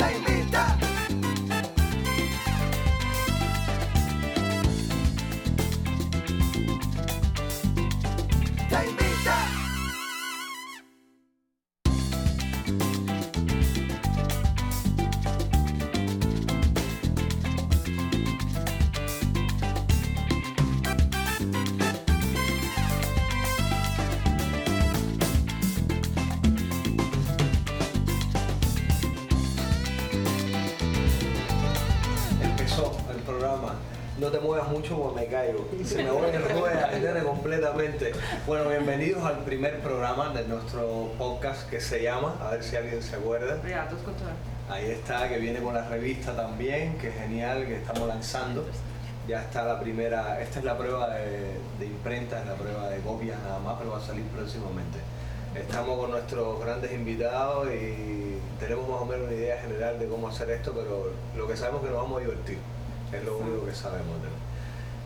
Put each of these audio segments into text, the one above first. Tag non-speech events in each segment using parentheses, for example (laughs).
no te muevas mucho porque me caigo. Se me voy en ruedas, completamente. Bueno, bienvenidos al primer programa de nuestro podcast que se llama, a ver si alguien se acuerda. Ahí está, que viene con la revista también, que genial, que estamos lanzando. Ya está la primera, esta es la prueba de, imprenta, es la prueba de copias nada más, pero va a salir próximamente. Estamos con nuestros grandes invitados y tenemos más o menos una idea general de cómo hacer esto, pero lo que sabemos es que nos vamos a divertir es lo único que sabemos.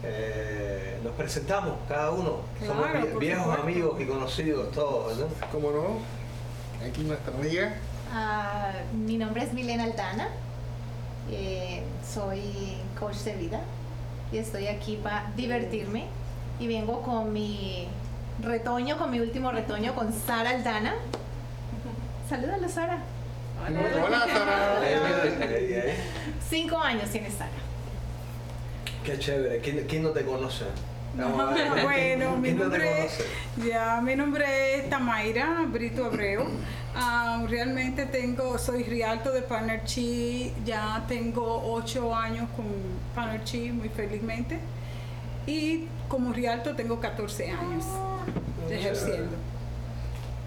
Eh, nos presentamos cada uno, somos viejos amigos y conocidos todos, ¿no? ¿Cómo no? Aquí nuestra amiga. Ah, mi nombre es Milena Aldana, eh, soy coach de vida y estoy aquí para divertirme y vengo con mi retoño, con mi último retoño, con Sara Aldana. Salúdalo, Sara. Hola, Sara. Cinco años tiene Sara. Qué chévere. ¿Quién, no te conoce? bueno, mi nombre, ya, mi nombre es Tamaira Brito Abreu. Ah, realmente tengo, soy rialto de Panerchi, ya tengo ocho años con Panerchi, muy felizmente. Y como rialto tengo 14 años ejerciendo.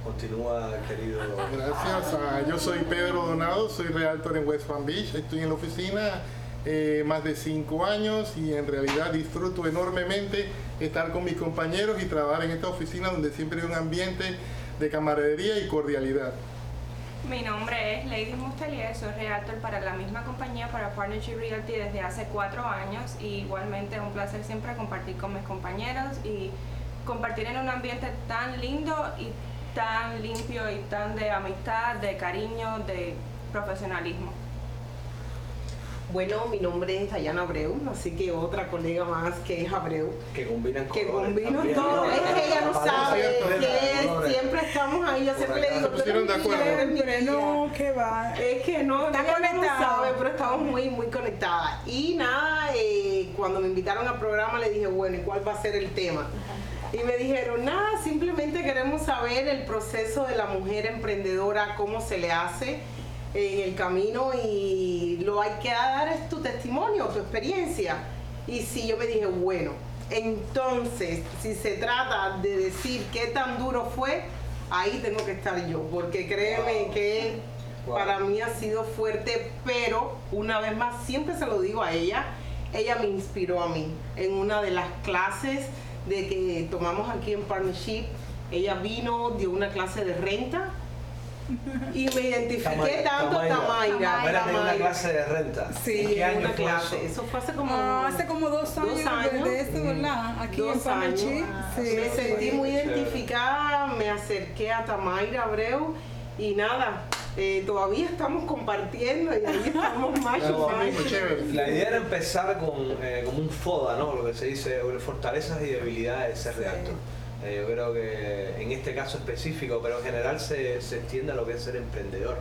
Continúa, querido. Gracias. Ah, yo soy Pedro Donado, soy realtor en West Palm Beach. Estoy en la oficina eh, más de cinco años y en realidad disfruto enormemente estar con mis compañeros y trabajar en esta oficina donde siempre hay un ambiente de camaradería y cordialidad. Mi nombre es Lady Mustelier, soy realtor para la misma compañía, para Partnership Realty desde hace cuatro años y igualmente es un placer siempre compartir con mis compañeros y compartir en un ambiente tan lindo y tan limpio y tan de amistad, de cariño, de profesionalismo. Bueno, mi nombre es Dayana Abreu, así que otra colega más que es Abreu. Que combinan Que combinan todo. Es que ella no sabe que siempre estamos ahí. Yo siempre le digo, pero no, que va. Es que no, está conectada. sabe, pero estamos muy, muy conectadas. Y nada, eh, cuando me invitaron al programa le dije, bueno, ¿y cuál va a ser el tema? Y me dijeron, nada, simplemente queremos saber el proceso de la mujer emprendedora, cómo se le hace en el camino y lo hay que dar es tu testimonio, tu experiencia. Y si yo me dije, bueno, entonces, si se trata de decir qué tan duro fue, ahí tengo que estar yo, porque créeme que para mí ha sido fuerte, pero una vez más, siempre se lo digo a ella, ella me inspiró a mí en una de las clases de que tomamos aquí en Partnership. Ella vino, dio una clase de renta y me identifiqué tanto a Tamaira. Tamaira. una clase de renta. Sí, una clase. Eso? fue hace como, ah, hace como dos años, dos años. de esto, ¿verdad? Aquí en Panachi. me sentí muy identificada, me acerqué a Tamaira Abreu y nada, eh, todavía estamos compartiendo y ahí estamos (laughs) más La idea era empezar con eh, como un FODA, ¿no? Lo que se dice, fortalezas y debilidades de ser sí. Eh, yo creo que en este caso específico, pero en general se, se extiende a lo que es ser emprendedor.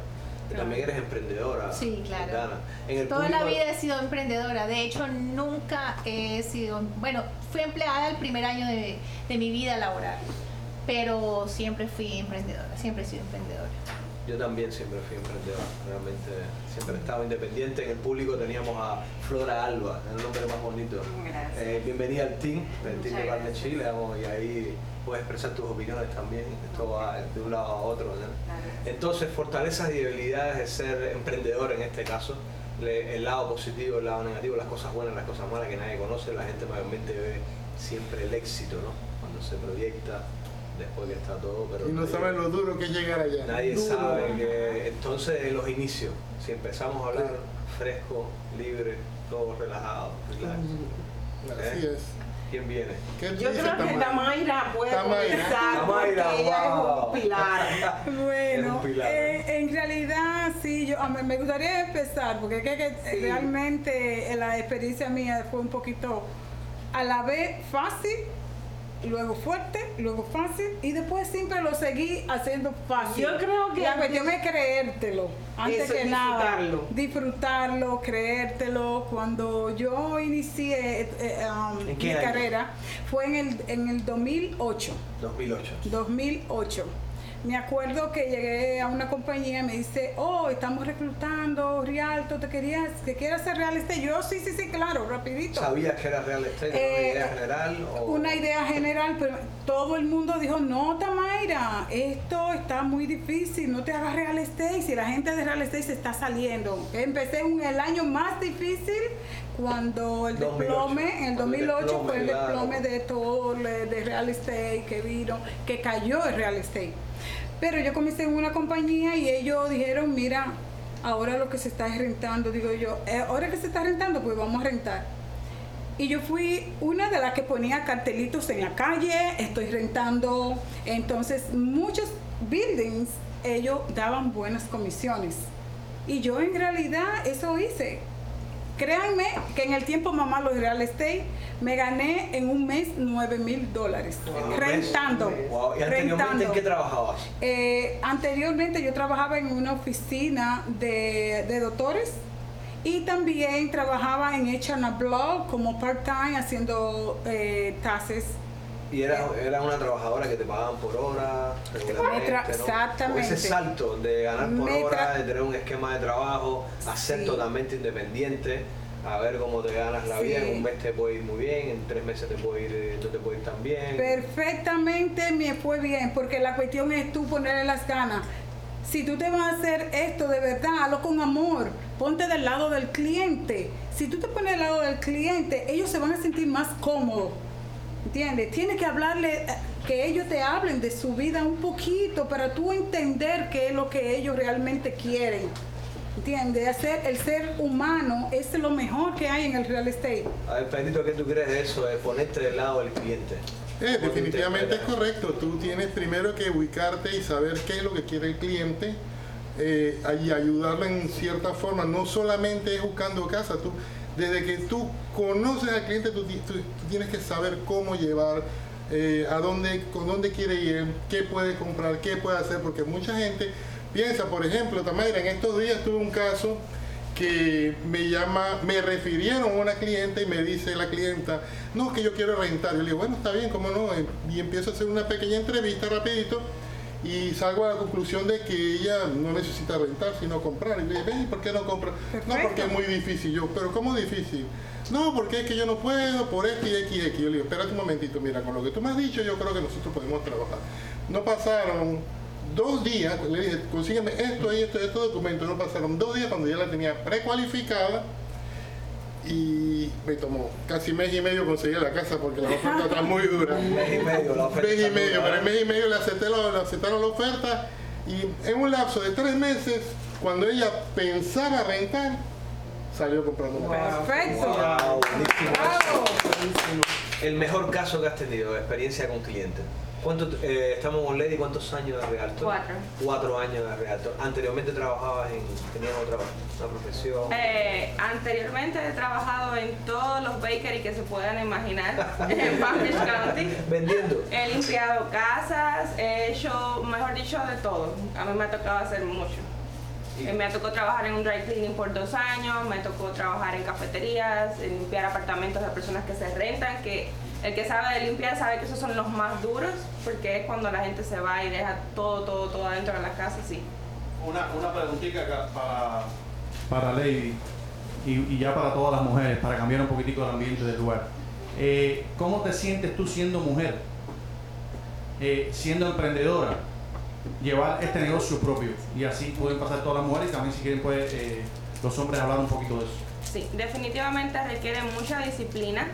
También eres emprendedora. Sí, claro. Toda la vida he sido emprendedora. De hecho, nunca he sido. Bueno, fui empleada el primer año de, de mi vida laboral, pero siempre fui emprendedora. Siempre he sido emprendedora. Yo también siempre fui emprendedor, realmente siempre he estado independiente. En el público teníamos a Flora Alba, el nombre más bonito. Eh, bienvenida al team, del team de Barne Chile, y ahí puedes expresar tus opiniones también, esto va de un lado a otro. Entonces, fortalezas y debilidades de ser emprendedor en este caso, el lado positivo, el lado negativo, las cosas buenas, las cosas malas que nadie conoce, la gente mayormente ve siempre el éxito, ¿no? Cuando se proyecta después que está todo. Pero y no saben lo duro que es llegar allá. Nadie sabe que entonces los inicios, si empezamos a hablar fresco, libre, todo relajado, Así es. ¿Quién viene? Yo creo que Tamaira puede comenzar Tamaira, porque ella es un pilar. (laughs) Bueno, eh, en realidad sí yo me gustaría empezar, porque que, realmente la experiencia mía fue un poquito a la vez fácil luego fuerte, luego fácil y después siempre lo seguí haciendo fácil. Yo creo que la cuestión es creértelo, antes que nada, disfrutarlo, creértelo. Cuando yo inicié eh, eh, um, mi carrera fue en el en el 2008. 2008. 2008 me acuerdo que llegué a una compañía y me dice, oh, estamos reclutando Rialto, ¿te querías, que quieras hacer real estate? Yo, sí, sí, sí, claro, rapidito. ¿Sabías que era real estate? ¿Una eh, idea general? Una idea general, pero todo el mundo dijo, no, Tamaira, esto está muy difícil, no te hagas real estate, si la gente de real estate se está saliendo. Empecé en el año más difícil cuando el diplome, en el 2008 fue el diplome de todo, de real estate que vino, que cayó el real estate. Pero yo comencé en una compañía y ellos dijeron, mira, ahora lo que se está rentando, digo yo, eh, ahora que se está rentando, pues vamos a rentar. Y yo fui una de las que ponía cartelitos en la calle, estoy rentando. Entonces, muchos buildings, ellos daban buenas comisiones. Y yo en realidad eso hice. Créanme que en el tiempo mamá los real estate me gané en un mes 9 mil dólares rentando. ¿Y anteriormente en qué trabajabas? Eh, anteriormente yo trabajaba en una oficina de, doctores y también trabajaba en H&A Blog como part-time haciendo eh, tases. ¿Y era, era una trabajadora que te pagaban por hora Exactamente. ese salto de ganar por hora, de tener un esquema de trabajo, a ser totalmente independiente, a ver cómo te ganas la vida. En un mes te puede ir muy bien, en tres meses te puede ir, eh, no te puede ir tan bien. Perfectamente me fue bien, porque la cuestión es tú ponerle las ganas. Si tú te vas a hacer esto de verdad, hazlo con amor. Ponte del lado del cliente. Si tú te pones del lado del cliente, ellos se van a sentir más cómodos ¿Entiendes? Tienes que hablarle, eh, que ellos te hablen de su vida un poquito para tú entender qué es lo que ellos realmente quieren. ¿Entiendes? Hacer el ser humano es lo mejor que hay en el real estate. A ver, Pedrito, ¿qué tú crees de eso? De ponerte del lado del cliente. Eh, definitivamente es correcto. Tú tienes primero que ubicarte y saber qué es lo que quiere el cliente eh, y ayudarlo en cierta forma. No solamente es buscando casa, tú desde que tú conoces al cliente, tú, tienes que saber cómo llevar, eh, a dónde, con dónde quiere ir, qué puede comprar, qué puede hacer, porque mucha gente piensa, por ejemplo, Tamaira, en estos días tuve un caso que me llama, me refirieron a una cliente y me dice la clienta, no, que yo quiero rentar. Yo le digo, bueno, está bien, ¿cómo no? Y empiezo a hacer una pequeña entrevista rapidito y salgo a la conclusión de que ella no necesita rentar, sino comprar. Y le dije, ¿por qué no compra? No, porque es muy difícil. Yo, ¿pero cómo difícil? No, porque es que yo no puedo, por y X, X. Yo le digo, espérate un momentito, mira, con lo que tú me has dicho, yo creo que nosotros podemos trabajar. No pasaron dos días, le dije, consígueme esto y esto y estos documentos. No pasaron dos días cuando ya la tenía precualificada y me tomó casi mes y medio conseguir la casa porque la oferta está muy dura. (laughs) mes y medio, la oferta. Mes y medio, pero en mes y medio le, acepté le aceptaron la oferta y en un lapso de tres meses, cuando ella pensaba rentar, salió comprando una casa. Perfecto. Wow, El mejor caso que has tenido, experiencia con clientes. ¿Cuánto, eh, estamos con Lady, ¿cuántos años de Realtor? Cuatro. Cuatro años de Realtor. ¿Anteriormente trabajabas en, tenías otra una profesión? Eh, anteriormente he trabajado en todos los bakeries que se puedan imaginar (laughs) en Palm Beach County. ¿Vendiendo? He limpiado casas, he hecho, mejor dicho, de todo. A mí me ha tocado hacer mucho. Eh, me tocó trabajar en un dry cleaning por dos años, me tocó trabajar en cafeterías, limpiar apartamentos de personas que se rentan, que el que sabe de limpiar sabe que esos son los más duros, porque es cuando la gente se va y deja todo, todo, todo adentro de la casa, sí. Una, una preguntita para, para Lady y, ya para todas las mujeres, para cambiar un poquitico el ambiente del lugar. Eh, ¿Cómo te sientes tú siendo mujer? Eh, siendo emprendedora, llevar este negocio propio y así pueden pasar todas las mujeres y también si quieren puede, eh, los hombres hablar un poquito de eso. Sí, definitivamente requiere mucha disciplina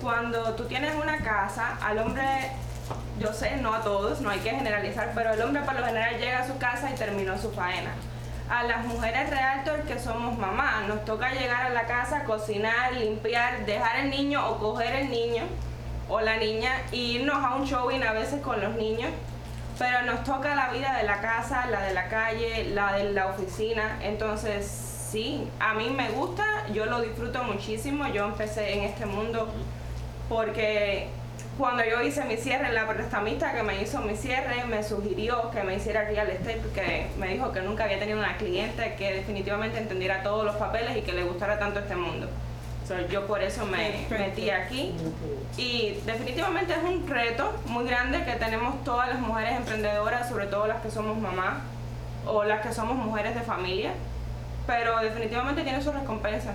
cuando tú tienes una casa, al hombre, yo sé, no a todos, no hay que generalizar, pero el hombre por lo general llega a su casa y terminó su faena. A las mujeres realtor que somos mamás, nos toca llegar a la casa, cocinar, limpiar, dejar el niño o coger el niño o la niña e irnos a un showing a veces con los niños pero nos toca la vida de la casa, la de la calle, la de la oficina, entonces sí, a mí me gusta, yo lo disfruto muchísimo, yo empecé en este mundo porque cuando yo hice mi cierre, la prestamista que me hizo mi cierre me sugirió que me hiciera real estate porque me dijo que nunca había tenido una cliente que definitivamente entendiera todos los papeles y que le gustara tanto este mundo. yo por eso me metí aquí y definitivamente es un reto muy grande que tenemos todas las mujeres emprendedoras, sobre todo las que somos mamás o las que somos mujeres de familia, pero definitivamente tiene su recompensa.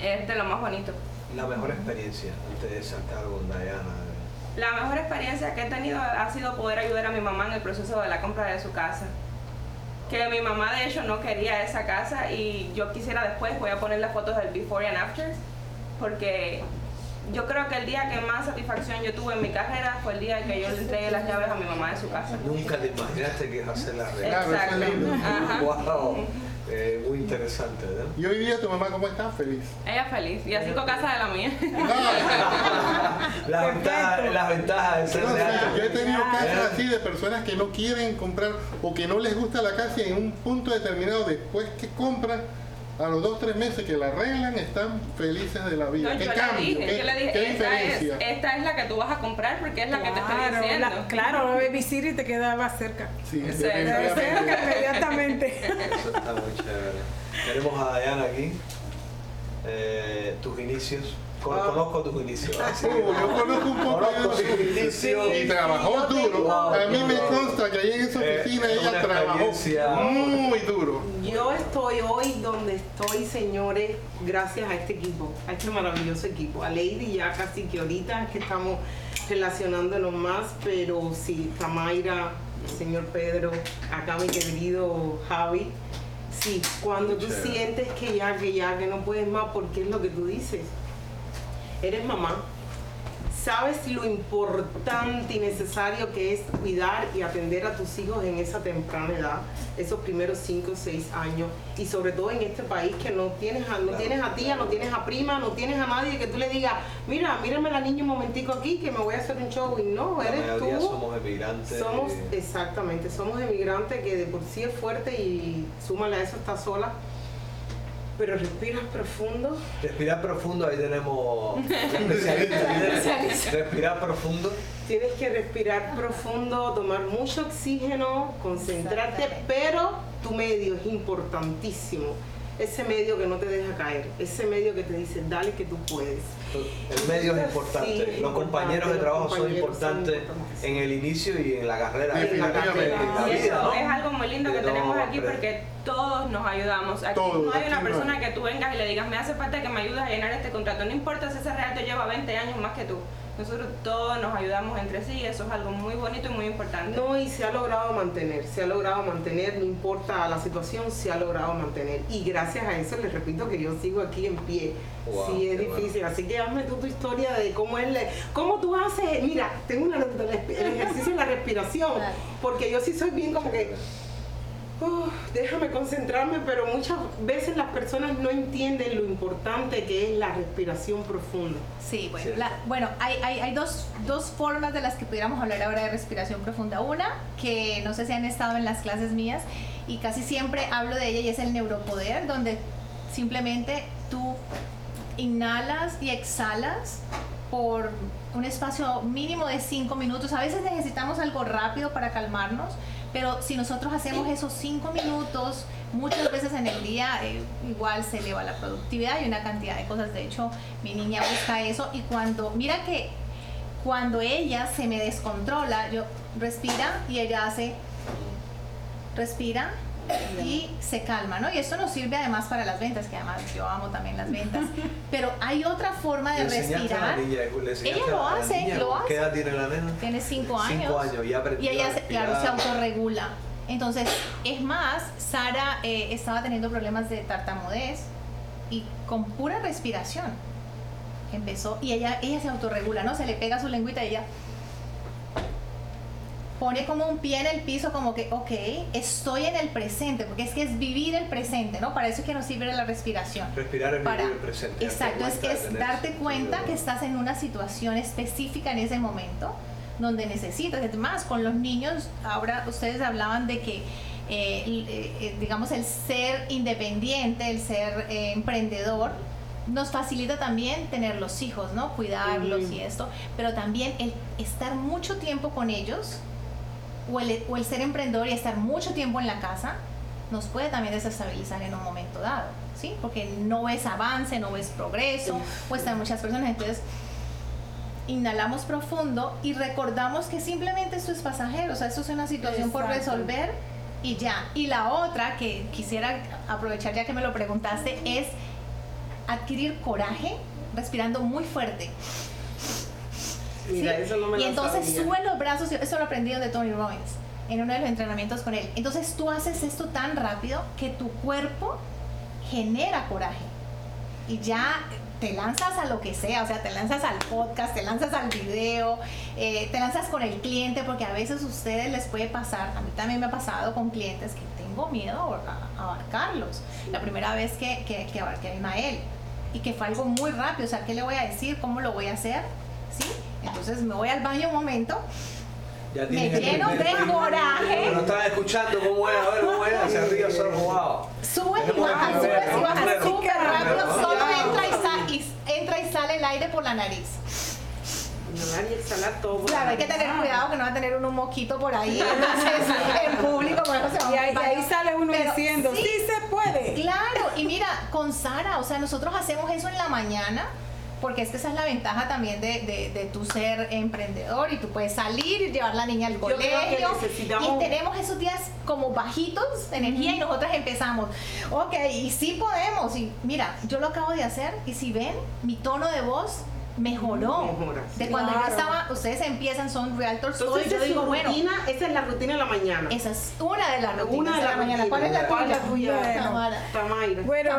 Es de lo más bonito. La mejor experiencia antes de saltar con Diana. La mejor experiencia que he tenido ha sido poder ayudar a mi mamá en el proceso de la compra de su casa. Que mi mamá de hecho no quería esa casa y yo quisiera después, voy a poner las fotos del before and after, porque yo creo que el día que más satisfacción yo tuve en mi carrera fue el día que yo le entregué las llaves a mi mamá de su casa. Nunca te imaginaste que iba a ser la realidad. Exacto. Eh, muy interesante, ¿no? ¿Y hoy día tu mamá cómo está? Feliz. Ella feliz. Y a cinco casas de la mía. (laughs) las ventajas la ventaja de ser no, Yo he tenido casos así de personas que no quieren comprar o que no les gusta la casa y en un punto determinado después que compran a los dos tres meses que la arreglan están felices de la vida. ¿Qué cambio? ¿Qué, esta diferencia? Es, esta es la que tú vas a comprar porque es la que te está diciendo. La, claro, Baby City te quedaba cerca. Sí, cerca inmediatamente. Eso está muy chévere. Tenemos a Diana aquí. Eh, tus inicios Ah. Conozco tus inicios. yo conozco un poco de tus inicios. Y trabajó duro. A mí me consta que ahí en esa eh, oficina ella trabajó muy duro. Yo estoy hoy donde estoy, señores, gracias a este equipo, a este maravilloso equipo. A Lady ya casi que ahorita es que estamos relacionándonos más, pero sí, Tamaira, el señor Pedro, acá mi querido Javi. Sí, cuando tú sientes que ya, que ya, que no puedes más, porque es lo que tú dices. Eres mamá, sabes lo importante y necesario que es cuidar y atender a tus hijos en esa temprana edad, esos primeros 5 o 6 años, y sobre todo en este país que no tienes a, no tienes a tía, no tienes a prima, no tienes a nadie que tú le digas, mira, mírame la niña un momentico aquí que me voy a hacer un show, y no, eres tú. Somos emigrantes. Somos, exactamente, somos emigrantes que de por sí es fuerte y súmale a eso está sola pero respiras profundo. Respirar profundo, ahí tenemos (laughs) especialistas. respirar profundo. Tienes que respirar profundo, tomar mucho oxígeno, concentrarte, pero tu medio es importantísimo. Ese medio que no te deja caer, ese medio que te dice, dale que tú puedes. El medio es importante, los compañeros de trabajo son importantes, en el inicio y en la carrera. En la, vida, Es algo muy lindo que tenemos aquí porque todos nos ayudamos. Aquí no hay una persona que tú vengas y le digas, me hace falta que me ayudes a llenar este contrato. No importa si ese real te lleva 20 años más que tú. Nosotros todos nos ayudamos entre sí y eso es algo muy bonito y muy importante. No, y se ha logrado mantener, se ha logrado mantener, no importa la situación, se ha logrado mantener. Y gracias a eso les repito que yo sigo aquí en pie. sí, es difícil. Así que hazme tú tu historia de cómo es, cómo tú haces, mira, tengo una, el ejercicio de la respiración, porque yo sí soy bien como que déjame concentrarme, pero muchas veces las personas no entienden lo importante que es la respiración profunda. Sí, bueno, bueno hay, hay, hay dos, dos, formas de las que pudiéramos hablar ahora de respiración profunda. Una, que no sé si han estado en las clases mías y casi siempre hablo de ella y es el neuropoder, donde simplemente tú inhalas y exhalas por un espacio mínimo de cinco minutos. A veces necesitamos algo rápido para calmarnos pero si nosotros hacemos esos cinco minutos, muchas veces en el día eh, igual se eleva la productividad y una cantidad de cosas. De hecho, mi niña busca eso y cuando, mira que cuando ella se me descontrola, yo respira y ella hace, respira, y se calma, ¿no? Y esto nos sirve además para las ventas, que además yo amo también las ventas. (laughs) Pero hay otra forma de respirar. ella lo hace, lo hace. ¿Qué edad tiene la nena? Tiene cinco años. Cinco años y, y ella, se, claro, se autorregula. Entonces, es más, Sara eh, estaba teniendo problemas de tartamudez y con pura respiración empezó y ella ella se autorregula, ¿no? Se le pega su lengüita y ella pone como un pie en el piso, como que, ok, estoy en el presente, porque es que es vivir el presente, ¿no? Para eso es que nos sirve la respiración. Respirar es Para, vivir el presente. Exacto, es que es darte cuenta que estás en una situación específica en ese momento, donde necesitas. más con los niños, ahora ustedes hablaban de que eh, eh, digamos, el ser independiente, el ser eh, emprendedor, nos facilita también tener los hijos, ¿no? Cuidarlos y esto, pero también el estar mucho tiempo con ellos, o el, o el ser emprendedor y estar mucho tiempo en la casa, nos puede también desestabilizar en un momento dado, ¿sí? Porque no ves avance, no ves progreso, o están muchas personas, entonces inhalamos profundo y recordamos que simplemente esto es pasajero, o sea, esto es una situación por resolver y ya. Y la otra que quisiera aprovechar ya que me lo preguntaste es adquirir coraje respirando muy fuerte. Mira, eso no me y entonces sube los brazos, eso lo aprendí de Tony Robbins en uno de los entrenamientos con él. Entonces tú haces esto tan rápido que tu cuerpo genera coraje y ya te lanzas a lo que sea, o sea, te lanzas al podcast, te lanzas al video, eh, te lanzas con el cliente, porque a veces a ustedes les puede pasar, a mí también me ha pasado con clientes que tengo miedo a, abarcarlos. La primera vez que, que, que abarqué a Ismael y que fue algo muy rápido, o sea, ¿qué le voy a decir? ¿Cómo lo voy a hacer? ¿Sí? Entonces me voy al baño un momento me lleno de coraje. No están escuchando cómo es, a ver cómo es, hacia arriba solo wow. Sube y baja, sube y baja súper rápido, solo entra y, entra y sale el aire por la nariz. y todo. Claro, hay que tener cuidado que no va a tener un mosquito por ahí (laughs) en público. y, ahí, sale uno diciendo, sí, se puede. Claro, y mira, con Sara, o sea, nosotros hacemos eso en la mañana porque es que esa es la ventaja también de, de, tu ser emprendedor y tú puedes salir y llevar la niña al colegio y tenemos esos días como bajitos de energía y nosotras empezamos, ok, y sí podemos y mira, yo lo acabo de hacer y si ven mi tono de voz mejoró. De cuando yo estaba, ustedes empiezan, son realtors Entonces, yo digo, bueno. esa es la rutina de la mañana. Esa es una de las rutinas una de, la, mañana. ¿Cuál es la tuya? Bueno, Bueno,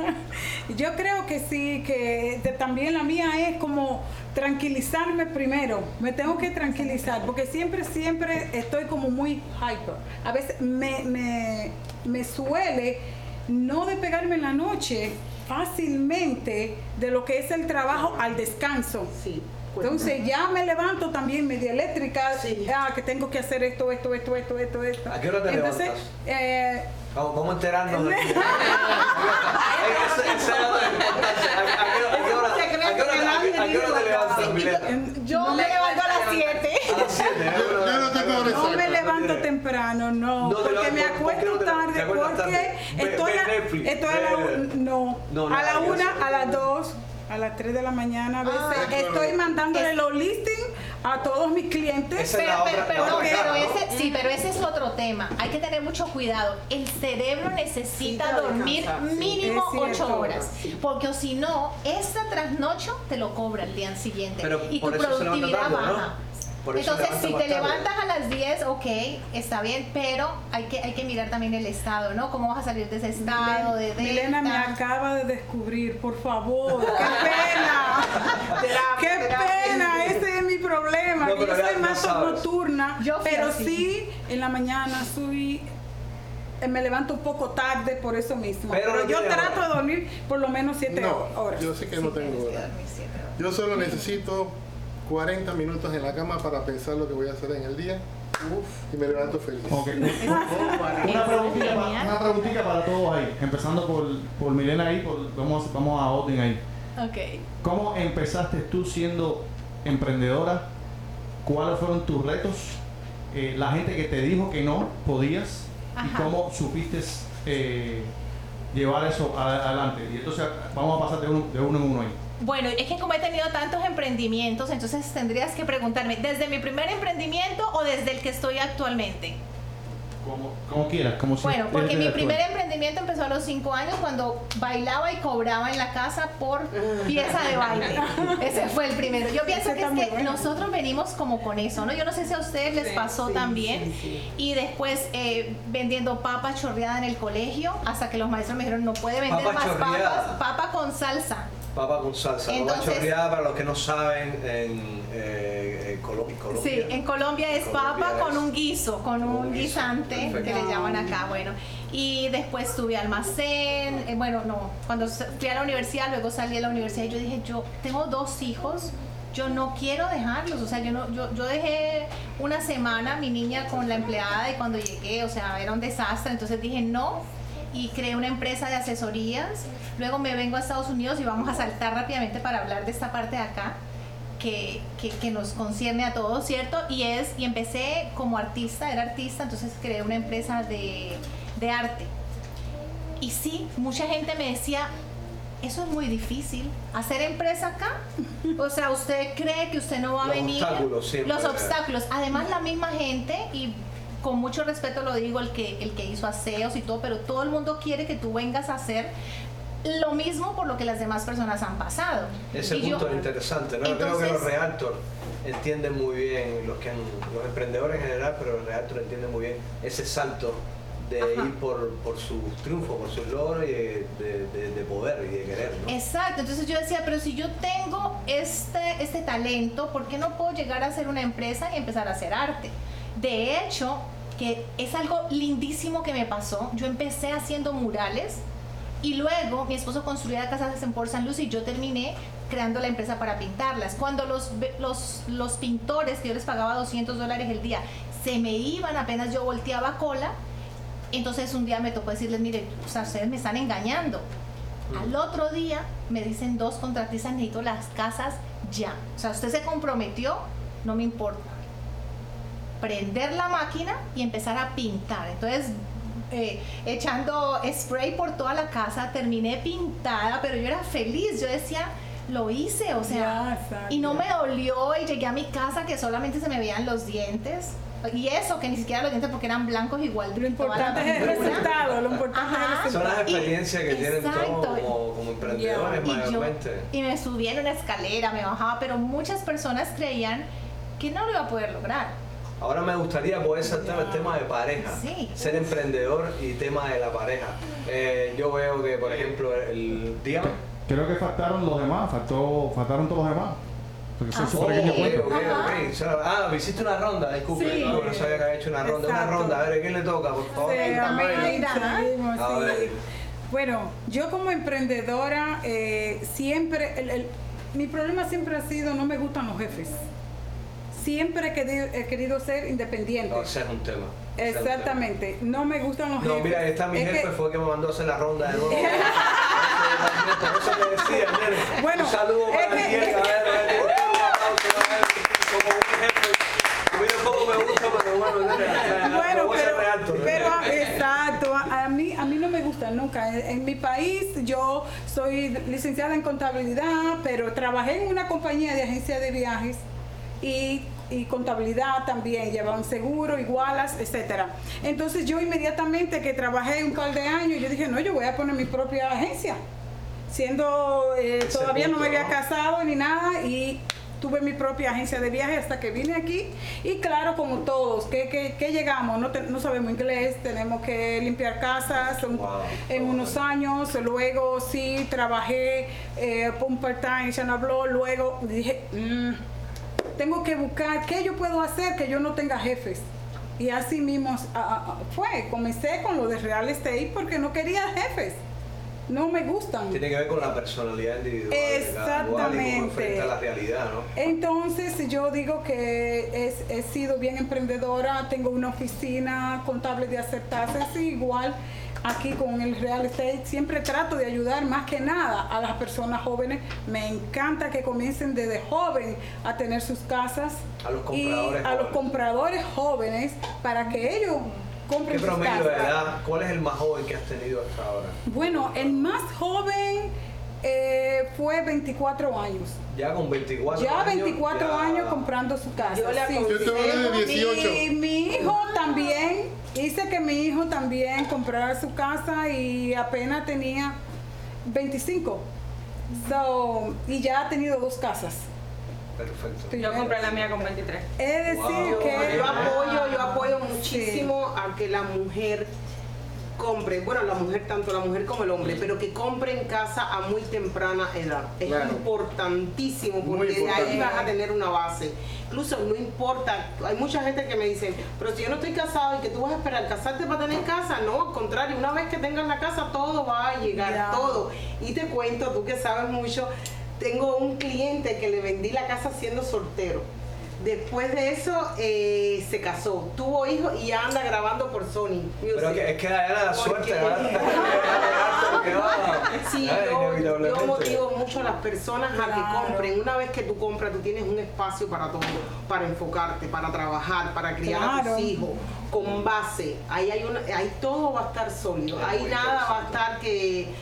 (laughs) yo creo que sí, que también la mía es como tranquilizarme primero. Me tengo que tranquilizar, porque siempre, siempre estoy como muy hyper. A veces me, me, me suele no despegarme en la noche fácilmente de lo que es el trabajo al descanso. Sí. Entonces ya me levanto también media eléctrica, ah, que tengo que hacer esto, esto, esto, esto, esto, esto. ¿A qué hora te Entonces, levantas? Eh, vamos, vamos enterarnos de (laughs) aquí. (laughs) (laughs) ¿A qué hora te levantas, Yo me levanto a las 7. A las 7, No me levanto temprano, no. Porque me acuesto tarde, porque estoy a, estoy a la no, a la 1, a las 2 a las 3 de la mañana a veces ah, estoy mandándole los listings a todos mis clientes. Pero, pero, ese, sí, pero ese es otro tema. Hay que tener mucho cuidado. El cerebro necesita dormir mínimo 8 horas. Porque si no, esta trasnocho te lo cobra el día siguiente. y tu productividad baja. Entonces, si te levantas a las 10, ok, está bien, pero hay que, hay que mirar también el estado, ¿no? ¿Cómo vas a salir de ese estado de Milena me acaba de descubrir, por favor, qué pena. (laughs) qué pena, ese es mi problema. yo soy más nocturna, pero sí en la mañana soy eh, me levanto un poco tarde por eso mismo. Pero, yo trato de dormir por lo menos 7 horas. Yo sé que no tengo hora. Yo solo necesito 40 minutos en la cama para pensar lo que voy a hacer en el día. y me levanto feliz. (laughs) una, preguntita, para todos ahí, empezando por, por Milena ahí, vamos, vamos a orden ahí. Okay. ¿Cómo empezaste tú siendo emprendedora? ¿Cuáles fueron tus retos? Eh, la gente que te dijo que no podías y cómo supiste eh, llevar eso adelante. Y entonces vamos a pasar de uno, de uno en uno ahí. Bueno, es que como he tenido tantos emprendimientos, entonces tendrías que preguntarme, ¿desde mi primer emprendimiento o desde el que estoy actualmente? Como, quieras, como Bueno, porque mi primer emprendimiento empezó a los cinco años cuando bailaba y cobraba en la casa por pieza de baile. (laughs) Ese fue el primero. Yo pienso que es que nosotros venimos como con eso, ¿no? Yo no sé si a ustedes les pasó también. y después eh, vendiendo papa chorreada en el colegio, hasta que los maestros me dijeron, no puede vender más papas, papa con salsa. Papa con salsa. Entonces, chorreada, para los que no saben, en, eh, Colombia. Sí, en Colombia es papa con un guiso, con un, guisante que le llaman acá. Bueno, y después tuve almacén. Eh, bueno, no, cuando fui a la universidad, luego salí de la universidad y yo dije, yo tengo dos hijos yo no quiero dejarlos, o sea, yo no, yo, yo dejé una semana mi niña con la empleada y cuando llegué, o sea, era un desastre, entonces dije no y creé una empresa de asesorías, luego me vengo a Estados Unidos y vamos a saltar rápidamente para hablar de esta parte de acá. Que, que, nos concierne a todos, ¿cierto? Y es, y empecé como artista, era artista, entonces creé una empresa de, de arte. Y sí, mucha gente me decía, eso es muy difícil. Hacer empresa acá, (laughs) o sea, usted cree que usted no va a venir. Obstáculos los obstáculos. Además, la misma gente, y con mucho respeto lo digo, el que, el que hizo aseos y todo, pero todo el mundo quiere que tú vengas a hacer lo mismo por lo que las demás personas han pasado. Ese punto es interesante, ¿no? Creo que los realtors entienden muy bien, los, que los emprendedores en general, pero los realtors entienden muy bien ese salto de ir por, por su triunfo, por su logro y de, poder y de querer. Exacto, entonces yo decía, pero si yo tengo este, este talento, ¿por qué no puedo llegar a hacer una empresa y empezar a hacer arte? De hecho, que es algo lindísimo que me pasó, yo empecé haciendo murales y luego mi esposo construía casas en Port San Luis y yo terminé creando la empresa para pintarlas. Cuando los, los, los pintores, que yo les pagaba 200 dólares el día, se me iban apenas yo volteaba cola, entonces un día me tocó decirles, mire, o sea, ustedes me están engañando. Mm. Al otro día me dicen dos contratistas, necesito las casas ya. O sea, usted se comprometió, no me importa. Prender la máquina y empezar a pintar. Entonces, eh, echando spray por toda la casa, terminé pintada, pero yo era feliz. Yo decía, lo hice, o sea, y no me dolió y llegué a mi casa que solamente se me veían los dientes. Y eso, que ni siquiera los dientes porque eran blancos igual. Lo importante es el resultado, lo importante es el Son las experiencias que tienen todos como, emprendedores mayormente. Y, me subí en una escalera, me bajaba, pero muchas personas creían que no lo iba a poder lograr. Ahora me gustaría poder saltar el tema de pareja, ser emprendedor y tema de la pareja. Eh, yo veo que, por ejemplo, el día... Creo que faltaron los demás, faltó, faltaron todos los demás. Porque soy ah, pequeño Ah, me hiciste una ronda, disculpe. Sí. No, no sabía que había hecho una ronda. Una ronda, a ver, ¿a quién le toca, por favor? Sí, a ver. Bueno, yo como emprendedora, eh, siempre, el, mi problema siempre ha sido, no me gustan los jefes. Siempre he querido, he querido ser independiente. No, ese es un tema. Exactamente, no me gustan los jefes. No, mira, esta mi jefe fue el que me mandó a hacer la ronda de nuevo. (laughs) eso me decía, Bueno, un saludo para Miguel, a ver, a ver bueno, pero, pero exacto, a mí, a mí no me gusta nunca. En, mi país yo soy licenciada en contabilidad, pero trabajé en una compañía de agencia de viajes y y contabilidad también, llevaban seguro, igualas, etcétera. Entonces yo inmediatamente que trabajé un par de años, yo dije, no, yo voy a poner mi propia agencia. Siendo, eh, todavía no me había casado ni nada y tuve mi propia agencia de viaje hasta que vine aquí. Y claro, como todos, que, llegamos, no, no, sabemos inglés, tenemos que limpiar casas en unos años, luego sí trabajé eh, un part-time, se habló, luego dije, mm, tengo que buscar qué yo puedo hacer que yo no tenga jefes. Y así mismo fue, comencé con lo de real estate porque no quería jefes no me gustan. Tiene que ver con la personalidad individual. Exactamente. la realidad, ¿no? Entonces yo digo que he sido bien emprendedora, tengo una oficina contable de aceptarse, igual aquí con el real estate siempre trato de ayudar más que nada a las personas jóvenes. Me encanta que comiencen desde joven a tener sus casas. A los compradores. Y a los compradores jóvenes para que ellos ¿Qué promedio de edad? ¿Cuál es el más joven que has tenido hasta ahora? Bueno, el más joven eh, fue 24 años. Ya con 24 ya años. 24 años comprando su casa. Yo, le sí. de 18. Y mi hijo también, hice que mi hijo también comprara su casa y apenas tenía 25. So, y ya ha tenido dos casas. Perfecto. Yo compré la mía con 23. Es decir, que yo apoyo, yo apoyo muchísimo a que la mujer compre, bueno, la mujer, tanto la mujer como el hombre, pero que compre en casa a muy temprana edad. Es importantísimo porque de ahí vas a tener una base. Incluso no importa, hay mucha gente que me dice, pero si yo no estoy casado y que tú vas a esperar casarte para tener casa, no, al contrario, una vez que tengas la casa todo va a llegar, todo. Y te cuento, tú que sabes mucho, tengo un cliente que le vendí la casa siendo soltero. Después de eso eh, se casó, tuvo hijos y anda grabando por Sony. Pero es que era la suerte. (laughs) sí, yo, yo, motivo mucho a las personas a que compren. Una vez que tú compras, tú tienes un espacio para todo, para enfocarte, para trabajar, para criar a tus hijos, con base. Ahí hay una, ahí todo va a estar sólido. Ahí nada va a estar que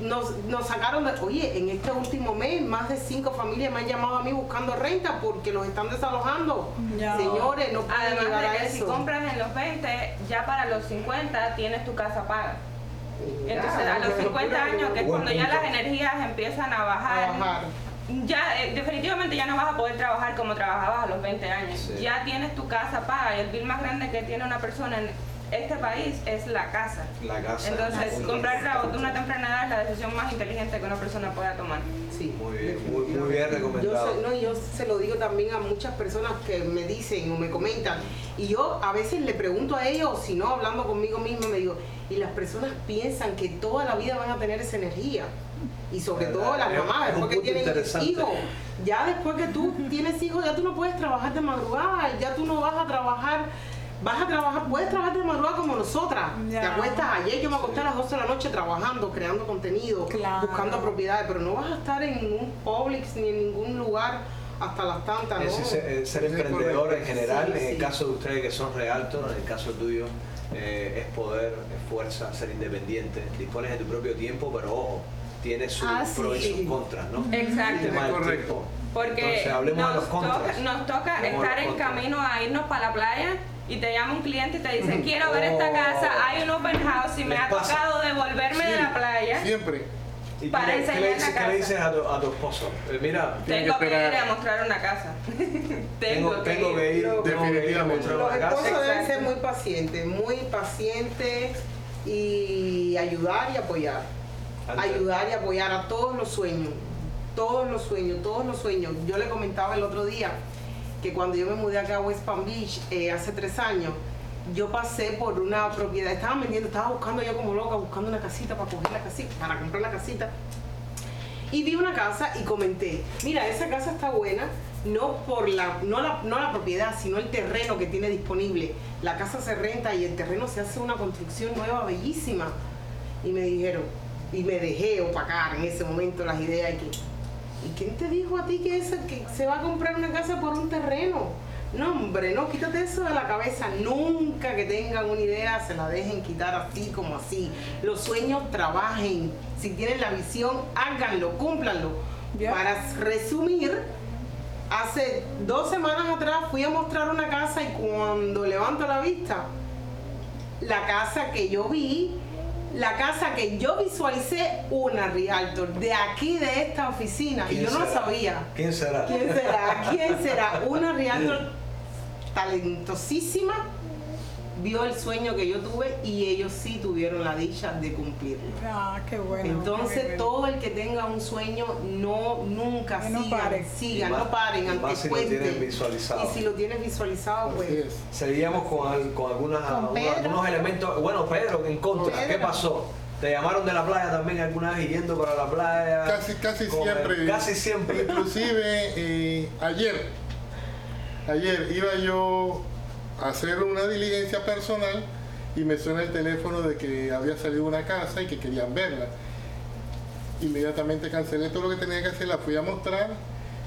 nos, nos sacaron de, oye, en este último mes más de cinco familias me han llamado a mí buscando renta porque los están desalojando. Señores, no pueden llegar a eso. si compras en los 20, ya para los 50 tienes tu casa paga. Entonces, a los 50 años, que es cuando ya las energías empiezan a bajar, ya eh, definitivamente ya no vas a poder trabajar como trabajabas a los 20 años. Ya tienes tu casa paga y el bill más grande que tiene una persona en, este país es la casa. La casa. Entonces, comprar de una temprana edad es la decisión más inteligente que una persona pueda tomar. Sí. Muy bien, muy, bien recomendado. Yo, no, yo se lo digo también a muchas personas que me dicen o me comentan. Y yo a veces le pregunto a ellos, si no, hablando conmigo mismo, me digo, y las personas piensan que toda la vida van a tener esa energía. Y sobre todo las mamás, después que tienen hijos. Ya después que tú tienes hijos, ya tú no puedes trabajar de madrugada, ya tú no vas a trabajar vas a trabajar, puedes trabajar de madrugada como nosotras. Te acuestas ayer, yo me acosté a las 12 de la noche trabajando, creando contenido, buscando propiedades, pero no vas a estar en ningún Publix ni en ningún lugar hasta las tantas. ¿no? ser, emprendedor en general, en el caso de ustedes que son realtos, en el caso tuyo, eh, es poder, es fuerza, ser independiente, dispones de tu propio tiempo, pero ojo, tiene sus ah, pros y sus contras, ¿no? Exacto. correcto. Porque nos, toca, nos toca estar en camino a irnos para la playa y te llama un cliente y te dice, quiero ver esta casa, oh. hay un open house y me ha tocado devolverme de la playa. Siempre. para qué, enseñar le, la casa. ¿Qué le dices a tu, a tu esposo? Eh, mira, tengo que, ir a mostrar una casa. (laughs) tengo, que, tengo que ir, tengo que ir a mostrar una casa. Los esposos deben ser muy pacientes, muy pacientes y ayudar y apoyar. Ayudar y apoyar a todos los sueños, todos los sueños, todos los sueños. Yo le comentaba el otro día, que cuando yo me mudé acá a West Palm Beach eh, hace tres años, yo pasé por una propiedad, estaba vendiendo, estaba buscando yo como loca, buscando una casita para coger la casita, para comprar la casita. Y vi una casa y comenté, mira, esa casa está buena, no por la no, la, no la propiedad, sino el terreno que tiene disponible. La casa se renta y el terreno se hace una construcción nueva, bellísima. Y me dijeron, y me dejé opacar en ese momento las ideas y que ¿Y quién te dijo a ti que, que se va a comprar una casa por un terreno? No, hombre, no, quítate eso de la cabeza. Nunca que tengan una idea se la dejen quitar así como así. Los sueños trabajen. Si tienen la visión, háganlo, cúmplanlo. Para resumir, hace dos semanas atrás fui a mostrar una casa y cuando levanto la vista, la casa que yo vi la casa que yo visualicé, una Realtor, de aquí, de esta oficina, y yo no sabía. ¿Quién será? ¿Quién será? ¿Quién será? (laughs) Una Realtor talentosísima vio el sueño que yo tuve y ellos sí tuvieron la dicha de cumplirlo. Ah, qué bueno. Entonces, todo el que tenga un sueño, no nunca sigan, no paren. sigan, no paren ante si visualizado. Y si lo tienes visualizado, pues. Seguíamos con, con, algunas, algunos elementos. Bueno, Pedro, en contra, ¿qué pasó? ¿Te llamaron de la playa también alguna vez yendo para la playa? Casi, casi siempre. casi siempre. Inclusive eh, ayer, ayer iba yo hacer una diligencia personal y me suena el teléfono de que había salido una casa y que querían verla. Inmediatamente cancelé todo lo que tenía que hacer, la fui a mostrar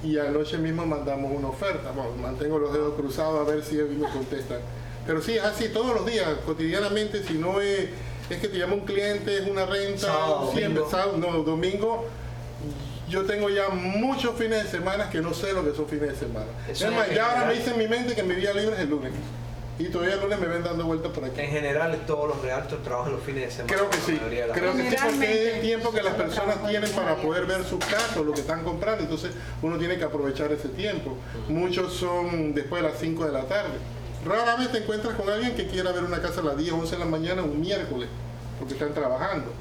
y anoche mismo mandamos una oferta. Bueno, mantengo los dedos cruzados a ver si ellos me contestan. Pero sí, así todos los días, cotidianamente, si no es, es que te llama un cliente, es una renta, siempre, sábado, no, domingo, yo tengo ya muchos fines de semana que no sé lo que son fines de semana. es más, ya ahora me dice en mi mente que mi día libre es el lunes. Y todavía el lunes me ven dando vueltas por aquí. En general, todos los realtors trabajan los fines de semana. Creo que sí. Creo que sí, porque es el tiempo que las personas tienen para poder ver su caso, lo que están comprando. Entonces, uno tiene que aprovechar ese tiempo. Muchos son después de las 5 de la tarde. Rara vez te encuentras con alguien que quiera ver una casa a las 10, 11 de la mañana un miércoles, porque están trabajando.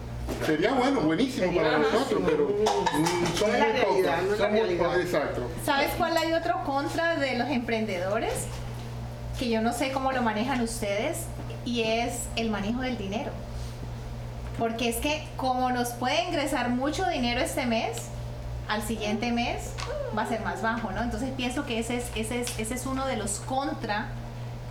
Sería bueno, buenísimo para nosotros, pero son muy pocos. exacto. ¿Sabes cuál hay otro contra de los emprendedores? Que yo no sé cómo lo manejan ustedes y es el manejo del dinero. Porque es que como nos puede ingresar mucho dinero este mes, al siguiente mes va a ser más bajo, ¿no? Entonces pienso que ese es, ese es, ese es uno de los contra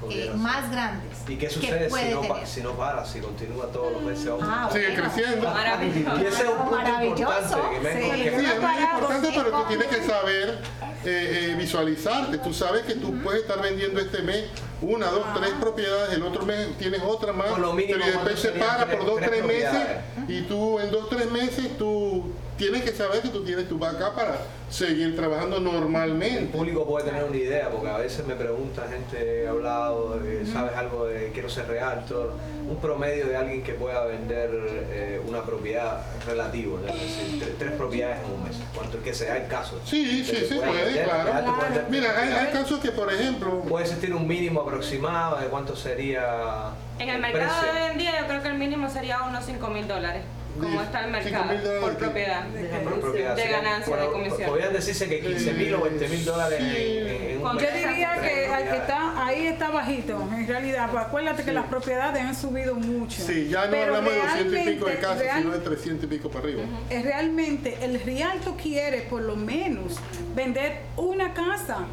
eh, más grandes. ¿Y qué sucede si, no, si no para, si continúa todos los meses? Ah, Sigue creciendo. Maravilloso. Y ese es un punto Maravilloso. importante. Que sí, es muy importante, pero tú tienes que saber eh, eh, visualizarte. Tú sabes que tú puedes estar vendiendo este mes una, dos, tres propiedades, el otro mes tienes otra más, pero después se para por dos, tres meses y tú en dos, tres meses tú tienes que saber que tú tienes tu vaca para seguir trabajando normalmente. El público puede tener una idea, porque a veces me pregunta gente, he hablado, ¿sabes algo de quiero ser realtor? Un promedio de alguien que pueda vender eh, una propiedad relativo, es decir, tres, propiedades en un mes, cuanto que sea el caso. Sí, sí, sí, puede, claro. Mira, hay, hay, casos que, por ejemplo... Puede existir un mínimo aproximado de cuánto sería... En el mercado de hoy en día yo creo que el mínimo sería unos 5 mil dólares cómo está el mercado por propiedad, de, ganancia de comisión. Podrían decirse que 15 mil o 20 mil dólares en, un Yo diría que está, ahí está bajito, en realidad. Pues acuérdate que las propiedades han subido mucho. Sí, ya no hablamos de 200 y pico de casas, sino de 300 y pico para arriba. Es realmente, el Rialto quiere por lo menos vender una casa